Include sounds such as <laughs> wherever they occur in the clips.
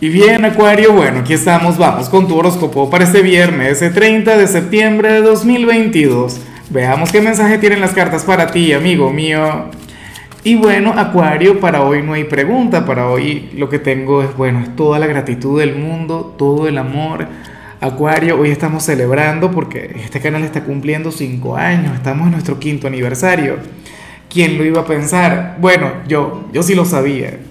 Y bien, Acuario, bueno, aquí estamos, vamos con tu horóscopo para este viernes, el 30 de septiembre de 2022. Veamos qué mensaje tienen las cartas para ti, amigo mío. Y bueno, Acuario, para hoy no hay pregunta, para hoy lo que tengo es, bueno, es toda la gratitud del mundo, todo el amor. Acuario, hoy estamos celebrando porque este canal está cumpliendo 5 años, estamos en nuestro quinto aniversario. ¿Quién lo iba a pensar? Bueno, yo, yo sí lo sabía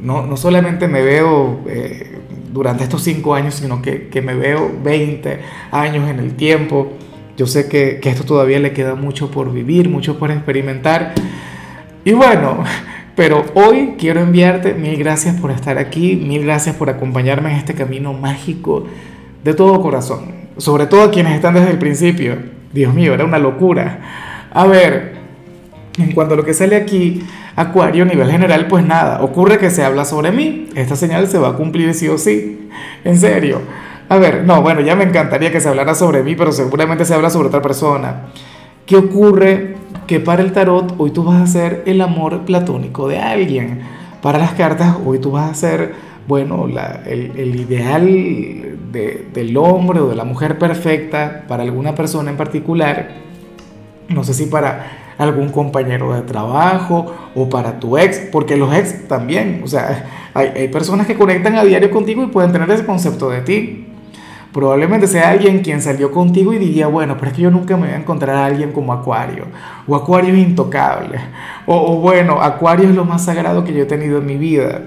no, no solamente me veo eh, durante estos cinco años, sino que, que, me veo 20 años en el tiempo. Yo sé que, que esto todavía le queda mucho por vivir, mucho por experimentar. Y bueno, <laughs> pero hoy quiero enviarte mil gracias por estar aquí, mil gracias por acompañarme en este camino mágico de todo corazón. Sobre todo a quienes están desde el principio. Dios mío, era una locura. A ver, en cuanto a lo que sale aquí, Acuario a nivel general, pues nada, ocurre que se habla sobre mí. Esta señal se va a cumplir sí o sí. En serio. A ver, no, bueno, ya me encantaría que se hablara sobre mí, pero seguramente se habla sobre otra persona. ¿Qué ocurre? Que para el tarot hoy tú vas a ser el amor platónico de alguien. Para las cartas hoy tú vas a ser, bueno, el, ideal del hombre o de la mujer perfecta para alguna persona en particular. No sé si para algún compañero de trabajo o para tu ex, porque los ex también, o sea, hay, hay personas que conectan a diario contigo y pueden tener ese concepto de ti. Probablemente sea alguien quien salió contigo y diría, bueno, pero es que yo nunca me voy a encontrar a alguien como Acuario, o Acuario es intocable, o, bueno, Acuario es lo más sagrado que yo he tenido en mi vida.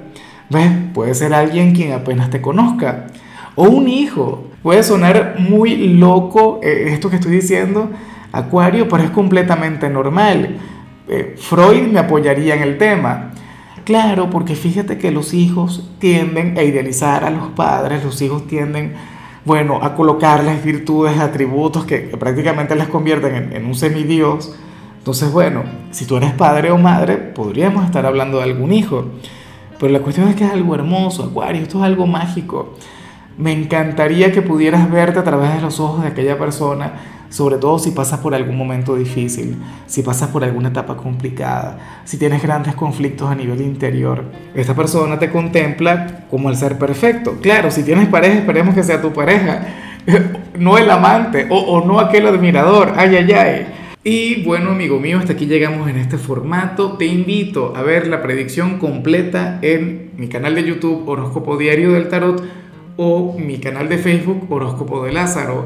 ¿Ves? Puede ser alguien quien apenas te conozca, o un hijo. Puede sonar muy loco eh, esto que estoy diciendo, Acuario, pero es completamente normal. Eh, Freud me apoyaría en el tema. Claro, porque fíjate que los hijos tienden a idealizar a los padres, los hijos tienden, bueno, a colocarles virtudes, atributos que, prácticamente les convierten en, en un semidios. Entonces, bueno, si tú eres padre o madre, podríamos estar hablando de algún hijo. Pero la cuestión es que es algo hermoso, Acuario, esto es algo mágico. Me encantaría que pudieras verte a través de los ojos de aquella persona sobre todo si pasas por algún momento difícil, si pasas por alguna etapa complicada, si tienes grandes conflictos a nivel interior. Esta persona te contempla como el ser perfecto. Claro, si tienes pareja, esperemos que sea tu pareja, <laughs> no el amante o, o no aquel admirador. Ay, ay, ay. Y bueno, amigo mío, hasta aquí llegamos en este formato. Te invito a ver la predicción completa en mi canal de YouTube Horóscopo Diario del Tarot o mi canal de Facebook Horóscopo de Lázaro.